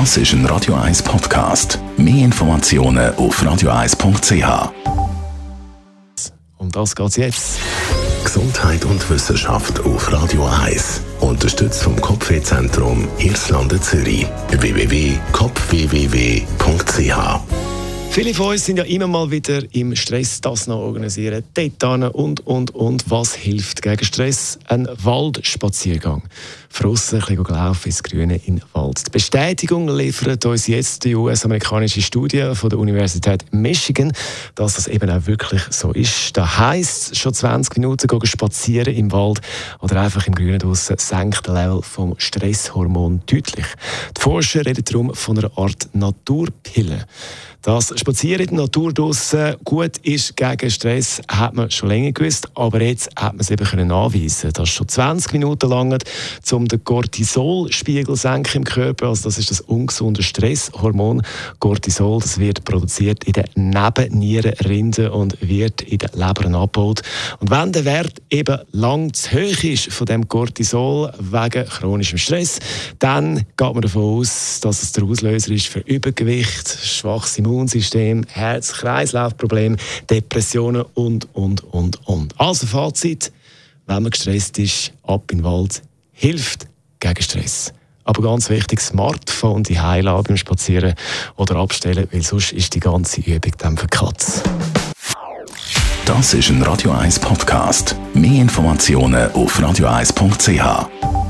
Das ist ein Radio 1 Podcast. Mehr Informationen auf radio1.ch. Um das geht's jetzt. Gesundheit und Wissenschaft auf Radio 1. Unterstützt vom Kopfwehzentrum Irlande Zürich. www.kopfwww.ch Viele von uns sind ja immer mal wieder im Stress, das noch organisieren, dort und, und, und. Was hilft gegen Stress? Ein Waldspaziergang. Draussen ein bisschen laufen ins Grüne in den Wald. Die Bestätigung liefert uns jetzt die US-amerikanische Studie von der Universität Michigan, dass das eben auch wirklich so ist. Da heisst schon 20 Minuten gehen spazieren im Wald oder einfach im Grünen draussen senkt das Level vom Stresshormon deutlich. Die Forscher reden darum von einer Art Naturpille. Dass Spazieren in der Natur draussen. Gut ist gegen Stress, hat man schon länger gewusst, aber jetzt hat man es eben können nachweisen, dass schon 20 Minuten lang, um den Cortisolspiegel senken im Körper, also das ist das ungesunde Stresshormon. Cortisol, das wird produziert in den Nebennierenrinden und wird in den Lebern abgebaut. Und wenn der Wert eben lang zu hoch ist von dem Cortisol wegen chronischem Stress, dann geht man davon aus, dass es der Auslöser ist für Übergewicht, schwaches Immunsystem Immunsystem, Herz-Kreislauf-Probleme, Depressionen und, und, und, und. Also Fazit, wenn man gestresst ist, ab in den Wald, hilft gegen Stress. Aber ganz wichtig, Smartphone die Heilabe beim Spazieren oder abstellen, weil sonst ist die ganze Übung dann für Katz. Das ist ein Radio 1 Podcast. Mehr Informationen auf radio1.ch.